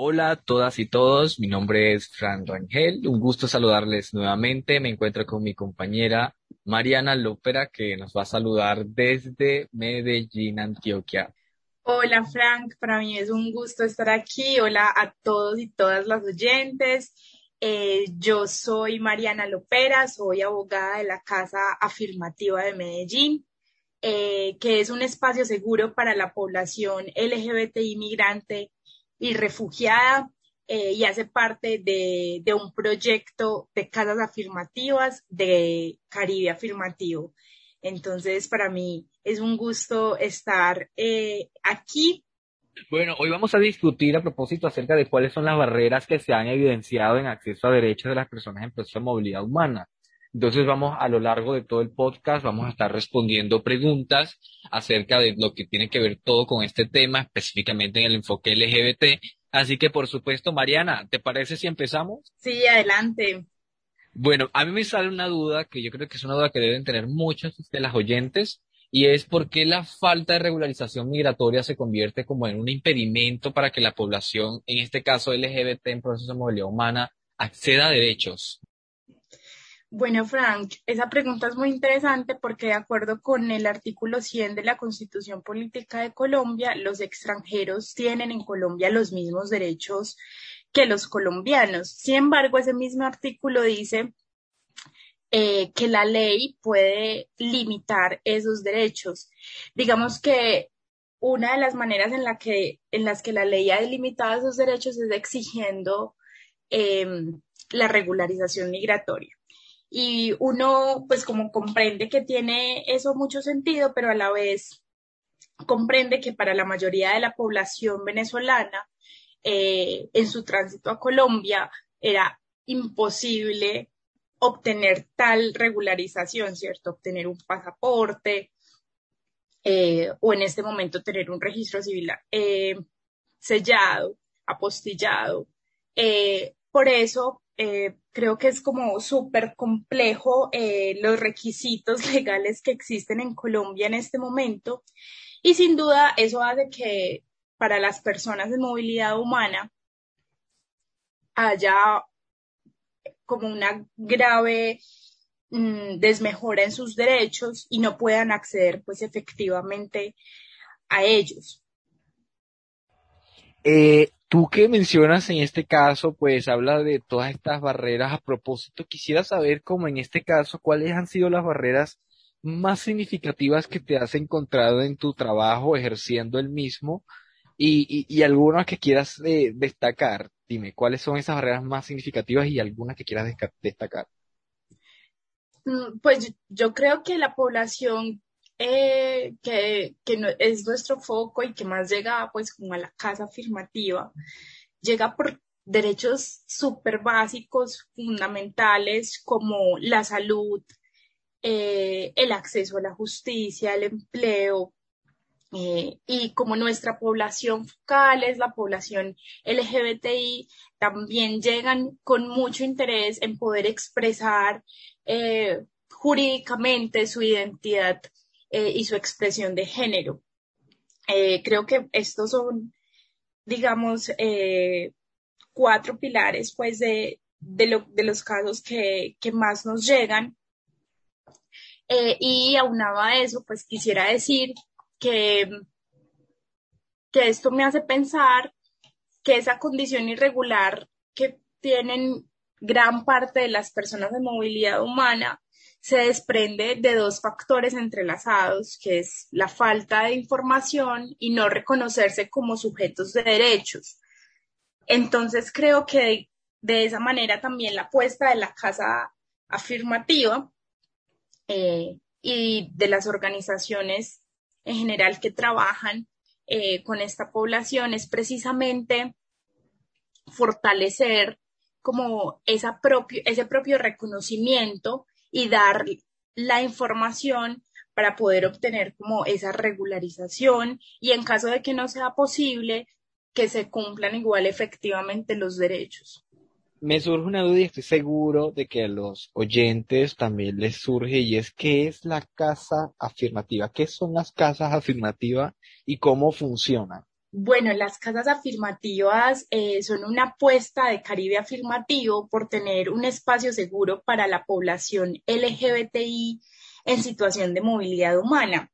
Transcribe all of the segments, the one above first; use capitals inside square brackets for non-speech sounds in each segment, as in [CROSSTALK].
Hola a todas y todos, mi nombre es Fran Rangel, un gusto saludarles nuevamente. Me encuentro con mi compañera Mariana Lópera que nos va a saludar desde Medellín, Antioquia. Hola Frank, para mí es un gusto estar aquí. Hola a todos y todas las oyentes. Eh, yo soy Mariana Lopera, soy abogada de la Casa Afirmativa de Medellín, eh, que es un espacio seguro para la población LGBT inmigrante y refugiada eh, y hace parte de, de, un proyecto de casas afirmativas de Caribe Afirmativo. Entonces, para mí es un gusto estar eh, aquí. Bueno, hoy vamos a discutir a propósito acerca de cuáles son las barreras que se han evidenciado en acceso a derechos de las personas en proceso de movilidad humana. Entonces vamos a lo largo de todo el podcast, vamos a estar respondiendo preguntas acerca de lo que tiene que ver todo con este tema, específicamente en el enfoque LGBT. Así que, por supuesto, Mariana, ¿te parece si empezamos? Sí, adelante. Bueno, a mí me sale una duda que yo creo que es una duda que deben tener muchos de las oyentes y es por qué la falta de regularización migratoria se convierte como en un impedimento para que la población, en este caso LGBT en proceso de movilidad humana, acceda a derechos. Bueno, Frank, esa pregunta es muy interesante porque de acuerdo con el artículo 100 de la Constitución Política de Colombia, los extranjeros tienen en Colombia los mismos derechos que los colombianos. Sin embargo, ese mismo artículo dice eh, que la ley puede limitar esos derechos. Digamos que una de las maneras en, la que, en las que la ley ha delimitado esos derechos es exigiendo em, la regularización migratoria y uno pues como comprende que tiene eso mucho sentido, pero a la vez comprende que para la mayoría de la población venezolana eh, en su tránsito a Colombia era imposible obtener tal regularización, ¿cierto? Obtener un pasaporte eh, o en este momento tener un registro civil eh, sellado, apostillado. por eso eh, creo que es como súper complejo eh, los requisitos [LAUGHS] legales que existen en Colombia en este momento y sin duda eso hace que para las personas de movilidad humana haya como una grave mm, desmejora en sus derechos y no puedan acceder pues efectivamente a ellos. Eh, tú que mencionas en este caso, pues habla de todas estas barreras. A propósito, quisiera saber cómo en este caso, cuáles han sido las barreras más significativas que te has encontrado en tu trabajo ejerciendo el mismo y, y, algunas que quieras eh, destacar. Dime, ¿cuáles son esas barreras más significativas y algunas que quieras destacar? Mm, pues yo creo que la población eh, que, que es nuestro foco y que más llega pues como a la casa afirmativa, llega por derechos súper básicos, fundamentales como la salud, eh, el acceso a la justicia, el empleo, eh, y como nuestra población focal es la población LGBTI, también llegan con mucho interés en poder expresar jurídicamente su identidad eh, y su expresión de género. Eh, creo que estos son, digamos, eh, cuatro pilares, pues, de, de, lo, de los casos que, que, más nos llegan. y aunado a eso, pues, quisiera decir que, que esto me hace pensar que esa condición irregular que tienen gran parte de las personas de movilidad humana se desprende de dos factores entrelazados, que es la falta de información y no reconocerse como sujetos de derechos. Entonces creo que de, esa manera también la apuesta de la casa afirmativa eh, y de las organizaciones en general que trabajan eh, con esta población es precisamente fortalecer como esa propio, ese propio reconocimiento y dar la información para poder obtener como esa regularización y en caso de que no sea posible, que se cumplan igual efectivamente los derechos. Me surge una duda y estoy seguro de que a los oyentes también les surge y es qué es la casa afirmativa, qué son las casas afirmativas y cómo funcionan. Bueno, las casas afirmativas eh, son una apuesta de Caribe Afirmativo por tener un espacio seguro para la población LGBTI en situación de movilidad humana.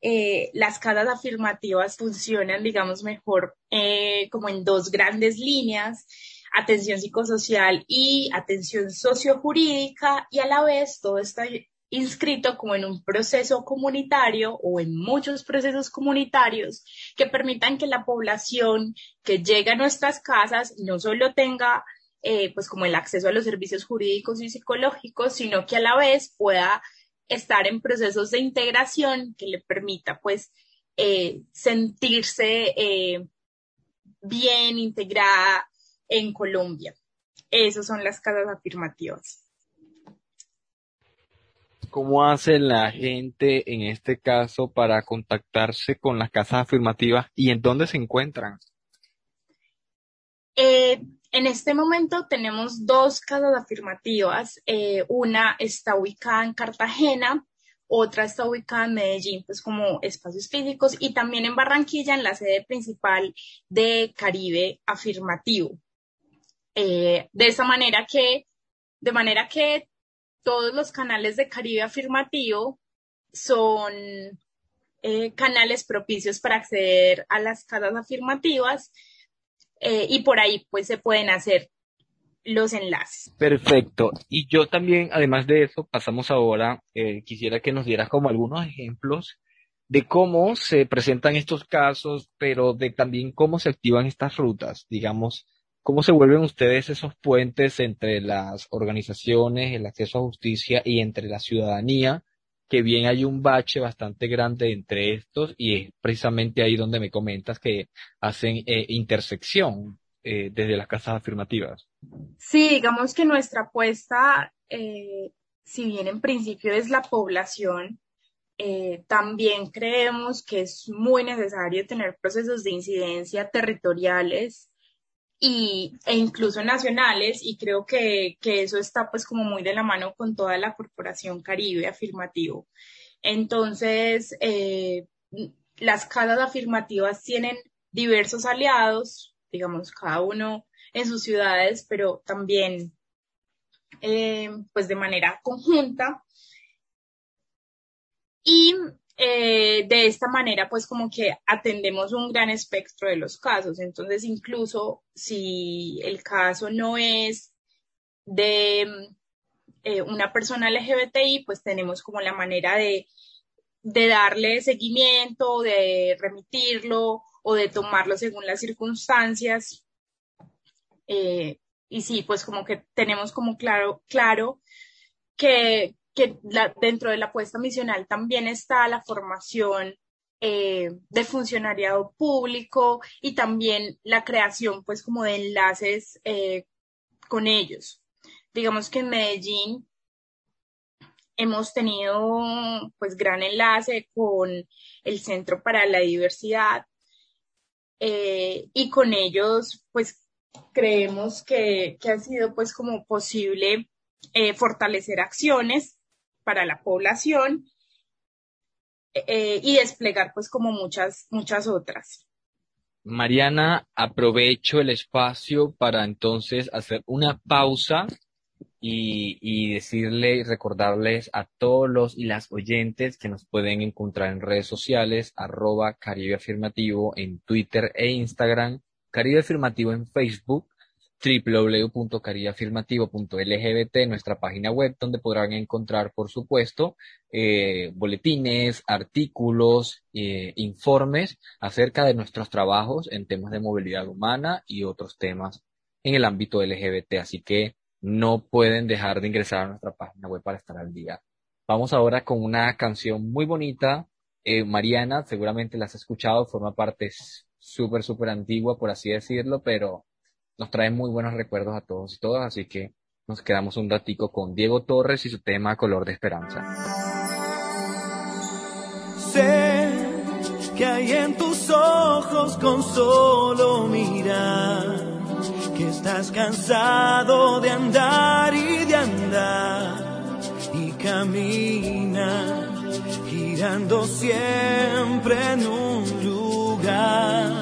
Eh, las casas afirmativas funcionan, digamos, mejor eh, como en dos grandes líneas, atención psicosocial y atención sociojurídica, y a la vez todo está inscrito como en un proceso comunitario o en muchos procesos comunitarios que permitan que la población que llega a nuestras casas no solo tenga eh, pues como el acceso a los servicios jurídicos y psicológicos, sino que a la vez pueda estar en procesos de integración que le permita pues eh, sentirse eh, bien integrada en Colombia. Esas son las casas afirmativas. ¿Cómo hace la gente en este caso para contactarse con las casas afirmativas y en dónde se encuentran? Eh, en este momento tenemos dos casas afirmativas. Eh, una está ubicada en Cartagena, otra está ubicada en Medellín, pues como espacios físicos, y también en Barranquilla, en la sede principal de Caribe Afirmativo. Eh, de esa manera que, de manera que todos los canales de Caribe Afirmativo son eh, canales propicios para acceder a las casas afirmativas eh, y por ahí pues se pueden hacer los enlaces. Perfecto. Y yo también, además de eso, pasamos ahora, eh, quisiera que nos dieras como algunos ejemplos de cómo se presentan estos casos, pero de también cómo se activan estas rutas, digamos, ¿Cómo se vuelven ustedes esos puentes entre las organizaciones, el acceso a justicia y entre la ciudadanía? Que bien hay un bache bastante grande entre estos y es precisamente ahí donde me comentas que hacen eh, intersección eh, desde las casas afirmativas. Sí, digamos que nuestra apuesta, eh, si bien en principio es la población, también creemos que es muy necesario tener procesos de incidencia territoriales y, e incluso nacionales, y creo que, que, eso está pues como muy de la mano con toda la Corporación Caribe afirmativo. Entonces, eh, las casas afirmativas tienen diversos aliados, digamos, cada uno en sus ciudades, pero también eh, pues de manera conjunta. Y eh, de esta manera, pues como que atendemos un gran espectro de los casos. Entonces, incluso si el caso no es de eh, una persona LGBTI, pues tenemos como la manera de, de darle seguimiento, de remitirlo o de tomarlo según las circunstancias. Eh, y sí, pues como que tenemos como claro, claro que, que dentro de la apuesta misional también está la formación eh, de funcionariado público y también la creación pues como de enlaces eh, con ellos. Digamos que en Medellín hemos tenido pues gran enlace con el Centro para la Diversidad eh, y con ellos pues creemos que, que ha sido pues como posible fortalecer acciones para la población eh, y desplegar pues como muchas, muchas otras. Mariana, aprovecho el espacio para entonces hacer una pausa y, y, decirle y recordarles a todos los y las oyentes que nos pueden encontrar en redes sociales, arroba Caribe Afirmativo en Twitter e Instagram, Caribe Afirmativo en Facebook www.cariafirmativo.lgbt, nuestra página web, donde podrán encontrar, por supuesto, eh, boletines, artículos, eh, informes acerca de nuestros trabajos en temas de movilidad humana y otros temas en el ámbito LGBT. Así que no pueden dejar de ingresar a nuestra página web para estar al día. Vamos ahora con una canción muy bonita. Eh, Mariana, seguramente la has escuchado, forma parte súper, súper antigua, por así decirlo, pero nos trae muy buenos recuerdos a todos y todas, así que nos quedamos un ratico con Diego Torres y su tema Color de Esperanza. Sé que hay en tus ojos con solo mirar, que estás cansado de andar y de andar y camina girando siempre en un lugar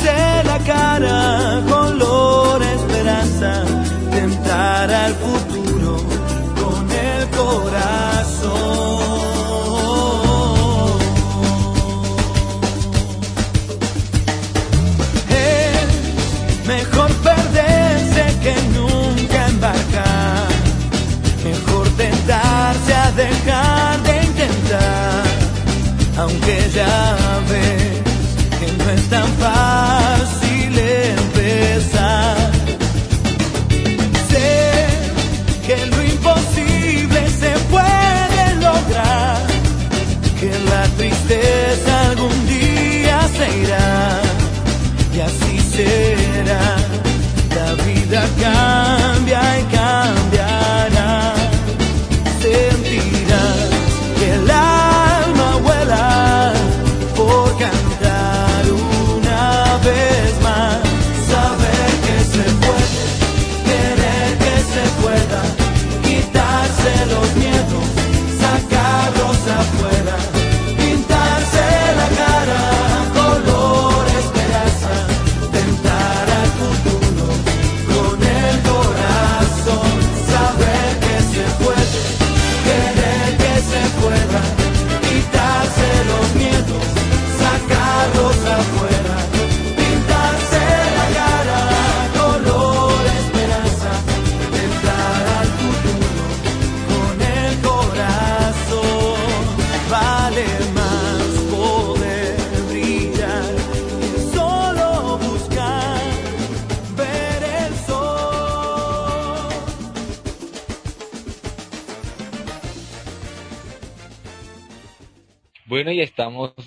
pintarse la cara, color esperanza, tentar al futuro se irá y así será.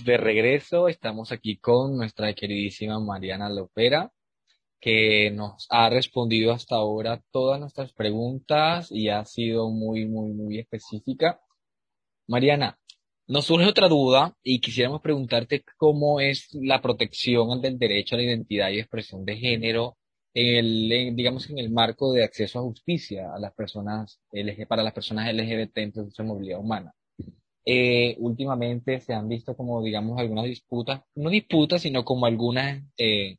De regreso. Estamos aquí con nuestra queridísima Mariana Lopera, que nos ha respondido hasta ahora todas nuestras preguntas y ha sido muy, muy, muy específica. Mariana, nos surge otra duda y quisiéramos preguntarte cómo es la protección ante el derecho a la identidad y expresión de género en el, digamos, en el marco de acceso a justicia a las personas, para las personas LGBT en proceso movilidad humana. Eh, últimamente se han visto como, digamos, algunas disputas, no disputas, sino como algunas, eh,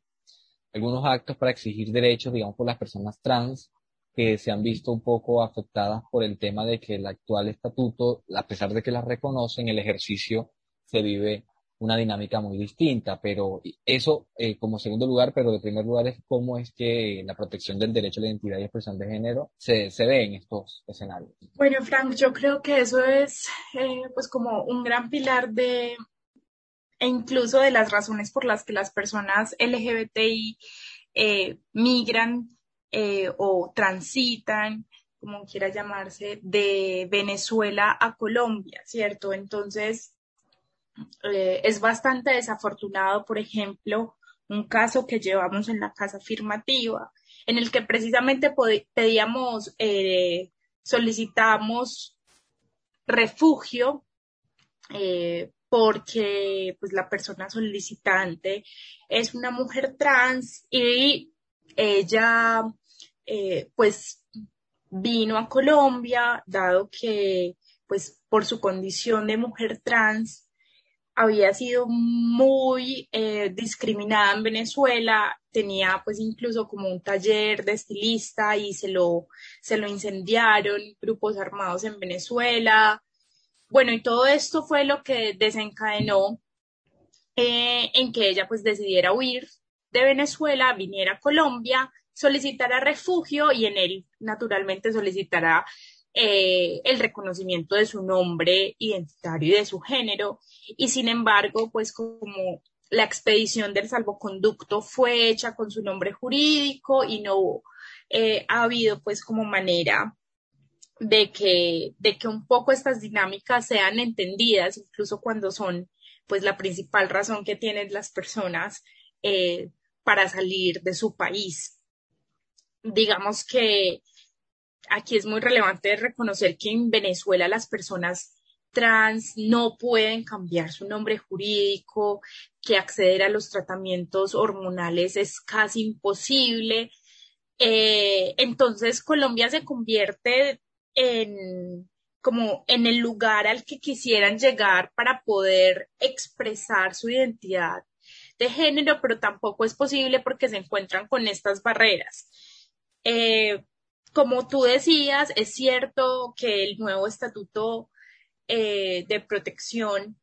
algunos actos para exigir derechos, digamos, por las personas trans, que se han visto un poco afectadas por el tema de que el actual estatuto, a pesar de que las reconocen, el ejercicio se vive una dinámica muy distinta, pero eso eh, como segundo lugar, pero de primer lugar es cómo es que la protección del derecho a la identidad y expresión de género se, se ve en estos escenarios. Bueno, Frank, yo creo que eso es eh, pues como un gran pilar de, e incluso de las razones por las que las personas LGBTI eh, migran o transitan, como quiera llamarse, de Venezuela a Colombia, ¿cierto? Entonces, eh, es bastante desafortunado, por ejemplo, un caso que llevamos en la casa afirmativa, en el que precisamente pedíamos, eh, solicitamos refugio eh, porque pues la persona solicitante es una mujer trans y ella pues vino a Colombia dado que pues por su condición de mujer trans había sido muy eh, discriminada en Venezuela, tenía pues incluso como un taller de estilista y se lo, se lo incendiaron grupos armados en Venezuela. Bueno, y todo esto fue lo que desencadenó eh, en que ella pues decidiera huir de Venezuela, viniera a Colombia, solicitara refugio y en él naturalmente solicitara eh, el reconocimiento de su nombre identitario y de su género. Y sin embargo, pues como la expedición del salvoconducto fue hecha con su nombre jurídico y no eh, ha habido pues como manera de que, de que un poco estas dinámicas sean entendidas, incluso cuando son pues la principal razón que tienen las personas eh, para salir de su país. digamos que aquí es muy relevante reconocer que en Venezuela las personas trans no pueden cambiar su nombre jurídico, que acceder a los tratamientos hormonales es casi imposible. Eh, entonces Colombia se convierte en como en el lugar al que quisieran llegar para poder expresar su identidad de género, pero tampoco es posible porque se encuentran con estas barreras. Eh, como tú decías, es cierto que el nuevo estatuto eh, de protección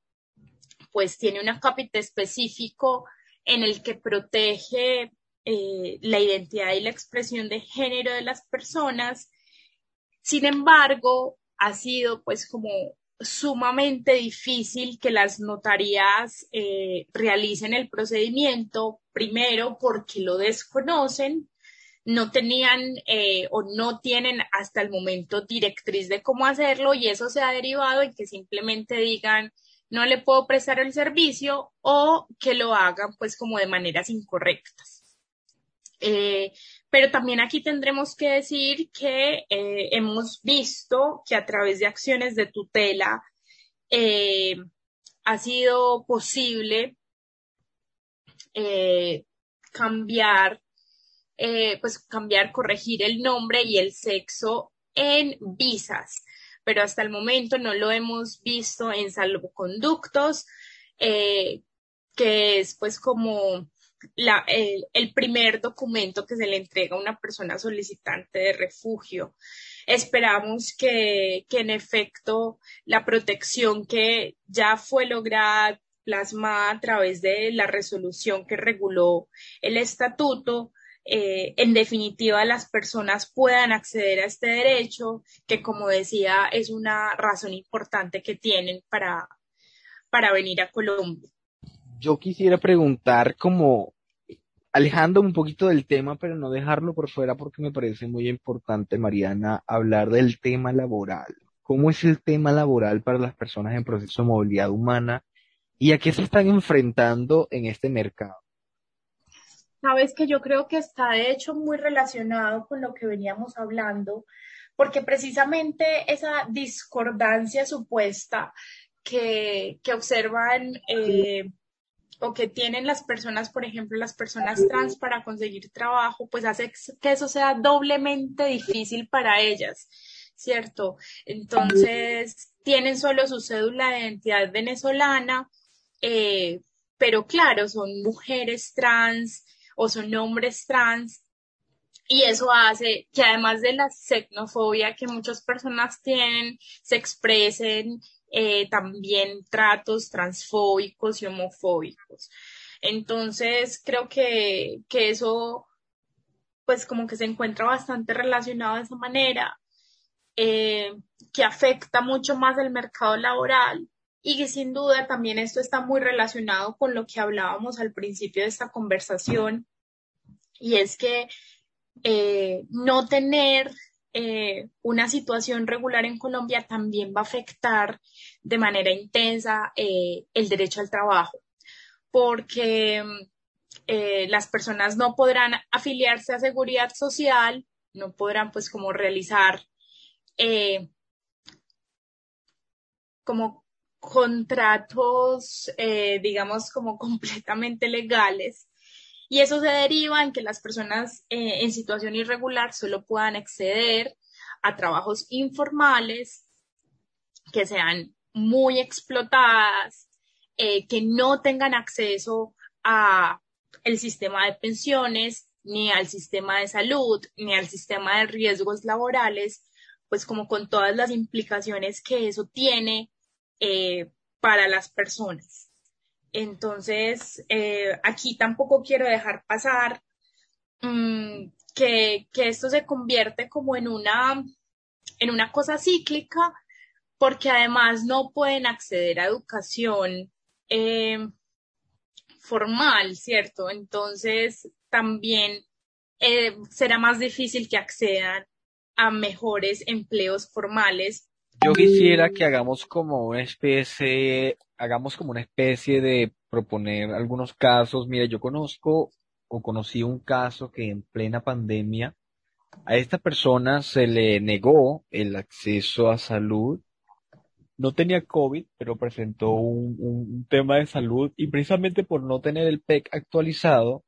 pues tiene un acápite específico en el que protege eh, la identidad y la expresión de género de las personas. Sin embargo, ha sido pues como sumamente difícil que las notarías eh, realicen el procedimiento, primero porque lo desconocen, no tenían eh, o no tienen hasta el momento directriz de cómo hacerlo y eso se ha derivado en que simplemente digan no le puedo prestar el servicio o que lo hagan pues como de maneras incorrectas. Eh, pero también aquí tendremos que decir que eh, hemos visto que a través de acciones de tutela ha sido posible cambiar, pues cambiar, corregir el nombre y el sexo en visas, pero hasta el momento no lo hemos visto en salvoconductos, que es pues como el, primer documento que se le entrega a una persona solicitante de refugio. Esperamos que, que en efecto la protección que ya fue lograda plasmada a través de la resolución que reguló el estatuto, eh, en definitiva las personas puedan acceder a este derecho, que como decía es una razón importante que tienen para, para venir a Colombia yo quisiera preguntar como alejando un poquito del tema, pero no dejarlo por fuera porque me parece muy importante, Mariana, hablar del tema laboral. ¿Cómo es el tema laboral para las personas en proceso de movilidad humana y a qué se están enfrentando en este mercado? Sabes que yo creo que está de hecho muy relacionado con lo que veníamos hablando, porque precisamente esa discordancia supuesta que, que observan eh, o que tienen las personas, por ejemplo, las personas trans para conseguir trabajo, pues hace que eso sea doblemente difícil para ellas, ¿cierto? Entonces, tienen solo su cédula de identidad venezolana, eh, pero claro, son mujeres trans o son hombres trans. Y eso hace que además de la xenofobia que muchas personas tienen, se expresen eh, también tratos transfóbicos y homofóbicos. Entonces, creo que, que eso, pues como que se encuentra bastante relacionado de esa manera, eh, que afecta mucho más el mercado laboral y que sin duda también esto está muy relacionado con lo que hablábamos al principio de esta conversación, y es que eh, no tener eh, una situación regular en Colombia también va a afectar de manera intensa eh, el derecho al trabajo, porque las personas no podrán afiliarse a seguridad social, no podrán pues como realizar como contratos, digamos, como [LAUGHS] completamente legales y eso se deriva en que las personas eh, en situación irregular solo puedan acceder a trabajos informales que sean muy explotadas, eh, que no tengan acceso a el sistema de pensiones, ni al sistema de salud, ni al sistema de riesgos laborales, pues como con todas las implicaciones que eso tiene eh, para las personas. Entonces, eh, aquí tampoco quiero dejar pasar mm, que, esto se convierte como en una, en una cosa cíclica, porque además no pueden acceder a educación eh, formal, ¿cierto? Entonces, también eh, será más difícil que accedan a mejores empleos formales yo quisiera que hagamos como una especie, hagamos como una especie de proponer algunos casos. Mira, yo conozco o conocí un caso que en plena pandemia a esta persona se le negó el acceso a salud. No tenía COVID, pero presentó un, un tema de salud y precisamente por no tener el PEC actualizado,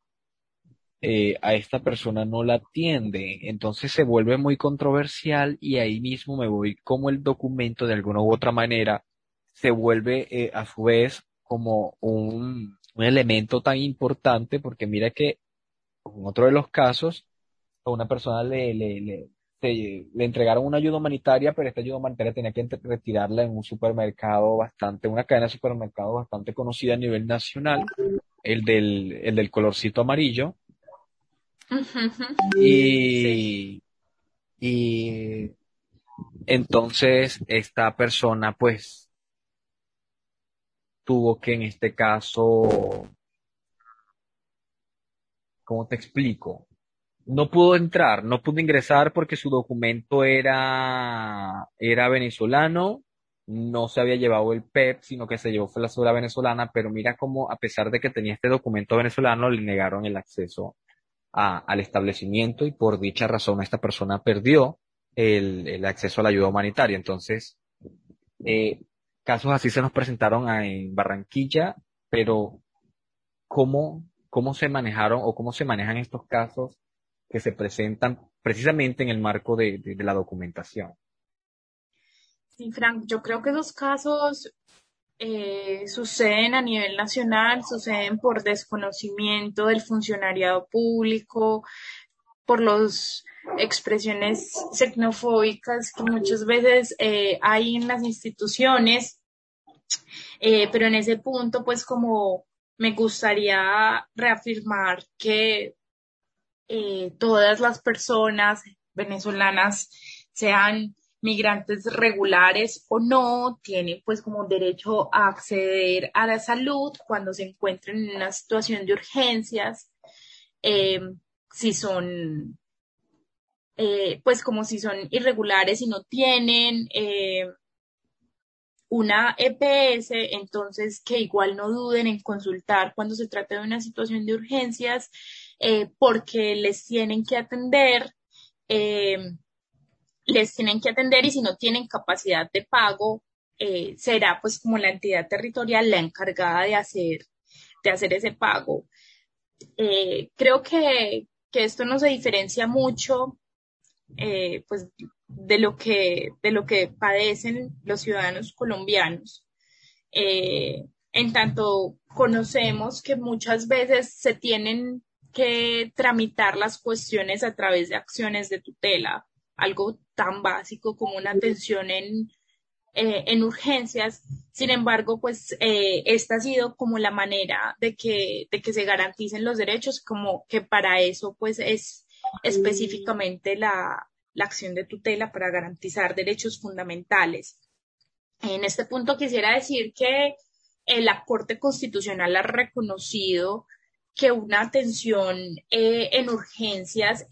eh, a esta persona no la atiende. Entonces se vuelve muy controversial y ahí mismo me voy como el documento de alguna u otra manera se vuelve eh, a su vez como un, un elemento tan importante porque mira que en otro de los casos a una persona le, le, le, le entregaron una ayuda humanitaria, pero esta ayuda humanitaria tenía que retirarla en un supermercado bastante, una cadena de supermercados bastante conocida a nivel nacional, el del, el del colorcito amarillo, y, y entonces esta persona pues tuvo que en este caso, ¿cómo te explico? No pudo entrar, no pudo ingresar porque su documento era, era venezolano, no se había llevado el PEP, sino que se llevó la cédula venezolana, pero mira cómo a pesar de que tenía este documento venezolano, le negaron el acceso al establecimiento y por dicha razón esta persona perdió el, acceso a la ayuda humanitaria. Entonces, eh, casos así se nos presentaron en Barranquilla, pero ¿cómo, cómo se manejaron o cómo se manejan estos casos que se presentan precisamente en el marco de, de la documentación? Sí, Frank, yo creo que esos casos eh, suceden a nivel nacional, suceden por desconocimiento del funcionariado público, por las expresiones xenofóbicas que muchas veces eh, hay en las instituciones, eh, pero en ese punto, pues como me gustaría reafirmar que todas las personas venezolanas sean migrantes regulares o no tienen pues como derecho a acceder a la salud cuando se encuentran en una situación de urgencias, eh, si son eh, pues como si son irregulares y no tienen eh, una EPS, entonces que igual no duden en consultar cuando se trata de una situación de urgencias, porque les tienen que atender les tienen que atender y si no tienen capacidad de pago, eh, será pues como la entidad territorial la encargada de hacer, de hacer ese pago. Eh, creo que, que, esto no se diferencia mucho eh, pues de lo que de lo que padecen los ciudadanos colombianos. en tanto conocemos que muchas veces se tienen que tramitar las cuestiones a través de acciones de tutela algo tan básico como una atención en, eh, en urgencias. Sin embargo, pues eh, esta ha sido como la manera de que, de que se garanticen los derechos, como que para eso pues es específicamente la, la acción de tutela para garantizar derechos fundamentales. En este punto quisiera decir que eh, la Corte Constitucional ha reconocido que una atención en urgencias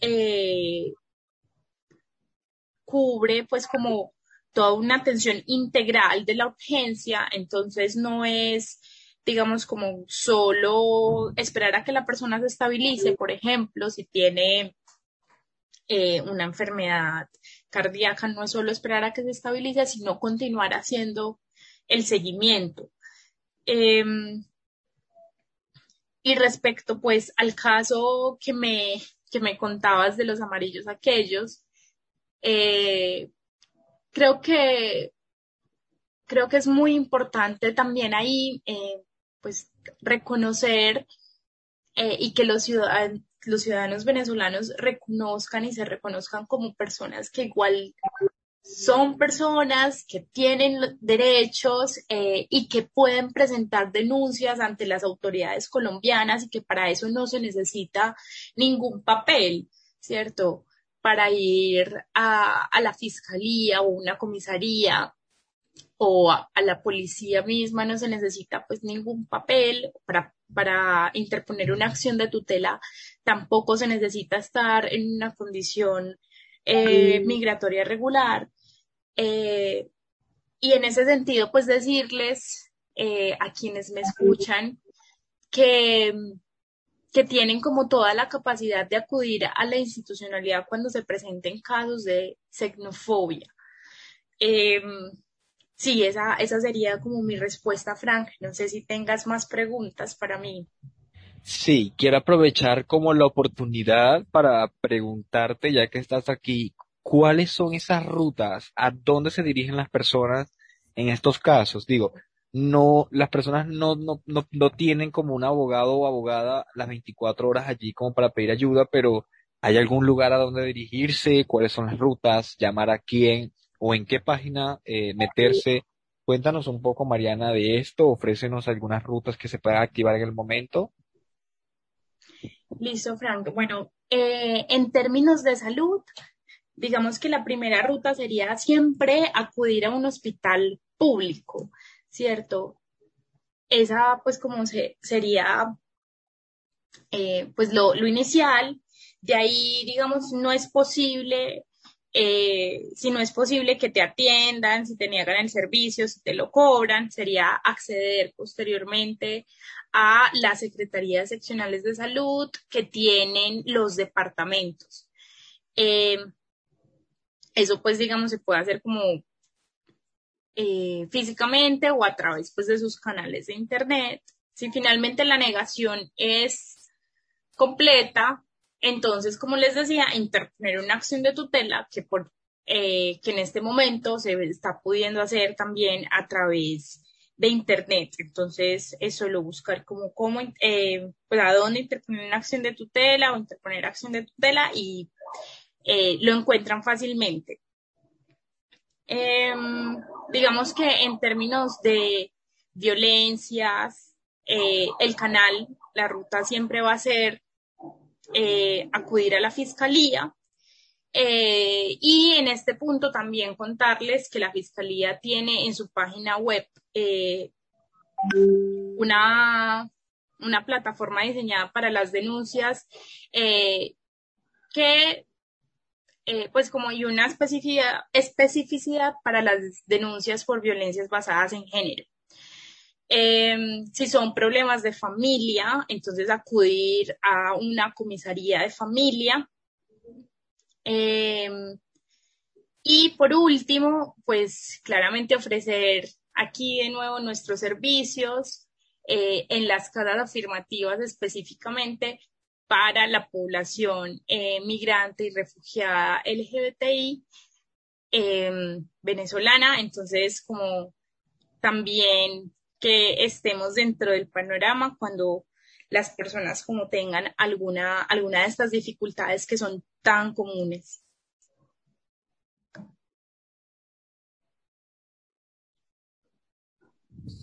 cubre pues como toda una atención integral de la urgencia, entonces no es digamos como solo esperar a que la persona se estabilice, por ejemplo, si tiene eh, una enfermedad cardíaca, no es solo esperar a que se estabilice, sino continuar haciendo el seguimiento. Em, y respecto pues al caso que me, que me contabas de los amarillos aquellos, eh, creo que creo que es muy importante también ahí eh, pues reconocer eh, y que los ciudadanos, los ciudadanos venezolanos reconozcan y se reconozcan como personas que igual son personas que tienen derechos y que pueden presentar denuncias ante las autoridades colombianas y que para eso no se necesita ningún papel, ¿cierto? Para ir a, la fiscalía o una comisaría o a, la policía misma no se necesita pues ningún papel para, para interponer una acción de tutela. Tampoco se necesita estar en una condición eh, migratoria regular. Eh, y en ese sentido pues decirles eh, a quienes me escuchan que que tienen como toda la capacidad de acudir a la institucionalidad cuando se presenten casos de xenofobia. Em, sí, esa, esa sería como mi respuesta, Frank. No sé si tengas más preguntas para mí. Sí, quiero aprovechar como la oportunidad para preguntarte, ya que estás aquí, ¿cuáles son esas rutas? ¿A dónde se dirigen las personas en estos casos? Digo, no, las personas no, no, no, no tienen como un abogado o abogada las 24 horas allí como para pedir ayuda, pero ¿hay algún lugar a donde dirigirse? ¿Cuáles son las rutas? ¿Llamar a quién? ¿O en qué página eh, meterse? Cuéntanos un poco, Mariana, de esto. Ofrécenos algunas rutas que se puedan activar en el momento. Listo, Frank. Bueno, eh, en términos de salud, digamos que la primera ruta sería siempre acudir a un hospital público, ¿cierto? Esa, pues, como se, sería, eh, pues, lo, lo, inicial. De ahí, digamos, no es posible, eh, si no es posible que te atiendan, si te niegan el servicio, si te lo cobran, sería acceder posteriormente a las secretarías seccionales de salud que tienen los departamentos. Eh, eso pues digamos se puede hacer como eh, físicamente o a través pues de sus canales de internet. Si finalmente la negación es completa, entonces como les decía, interponer una acción de tutela que por eh, que en este momento se está pudiendo hacer también a través de Internet. Entonces, es solo buscar como, cómo, eh, pues a dónde interponer una acción de tutela o interponer acción de tutela y eh, lo encuentran fácilmente. Em, digamos que en términos de violencias, eh, el canal, la ruta siempre va a ser acudir a la fiscalía. Eh, y en este punto también contarles que la Fiscalía tiene en su página web eh, una, una plataforma diseñada para las denuncias eh, pues como hay una especificidad, para las denuncias por violencias basadas en género. si son problemas de familia, entonces acudir a una comisaría de familia Em, y por último, pues claramente ofrecer aquí de nuevo nuestros servicios eh, en las casas afirmativas específicamente para la población eh, migrante y refugiada LGBTI em, venezolana. Entonces, como también que estemos dentro del panorama cuando las personas como tengan alguna, alguna de estas dificultades que son tan comunes.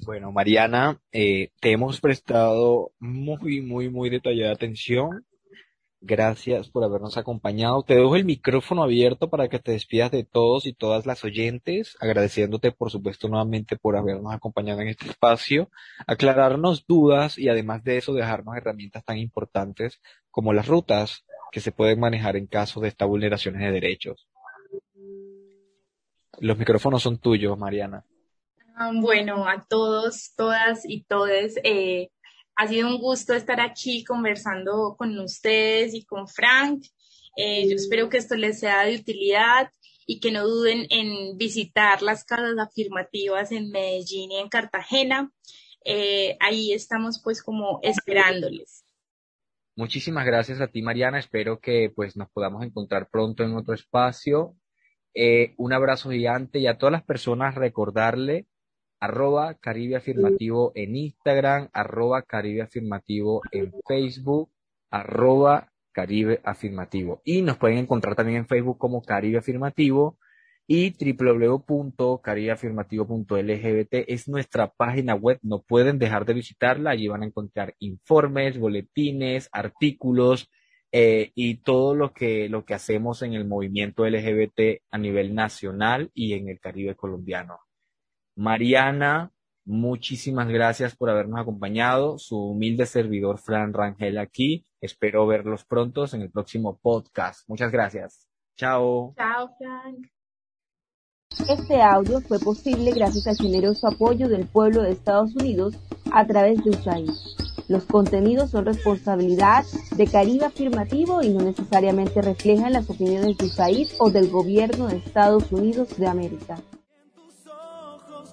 Bueno, Mariana, eh, te hemos prestado muy, muy, muy detallada atención. Gracias por habernos acompañado. Te dejo el micrófono abierto para que te despidas de todos y todas las oyentes, agradeciéndote, por supuesto, nuevamente por habernos acompañado en este espacio, aclararnos dudas y además de eso dejarnos herramientas tan importantes como las rutas que se pueden manejar en caso de estas vulneraciones de derechos. Los micrófonos son tuyos, Mariana. Bueno, a todos, todas y todes, eh, ha sido un gusto estar aquí conversando con ustedes y con Frank. Eh, yo espero que esto les sea de utilidad y que no duden en visitar las casas afirmativas en Medellín y en Cartagena. Eh, ahí estamos pues como esperándoles. Muchísimas gracias a ti, Mariana. Espero que pues nos podamos encontrar pronto en otro espacio. Eh, un abrazo gigante y a todas las personas recordarle arroba Caribe Afirmativo en Instagram, arroba Caribe Afirmativo en Facebook, arroba Caribe Afirmativo. Y nos pueden encontrar también en Facebook como Caribe Afirmativo y www.caribeafirmativo.lgbt es nuestra página web, no pueden dejar de visitarla, allí van a encontrar informes, boletines, artículos eh, y todo lo que, lo que hacemos en el movimiento LGBT a nivel nacional y en el Caribe colombiano. Mariana, muchísimas gracias por habernos acompañado, su humilde servidor Fran Rangel aquí, espero verlos pronto en el próximo podcast. Muchas gracias. Chao. Chao, Frank. Este audio fue posible gracias al generoso apoyo del pueblo de Estados Unidos a través de USAID. Los contenidos son responsabilidad de Caribe Afirmativo y no necesariamente reflejan las opiniones de país o del gobierno de Estados Unidos de América.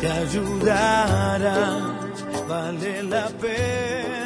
te ayudará, vale la pena.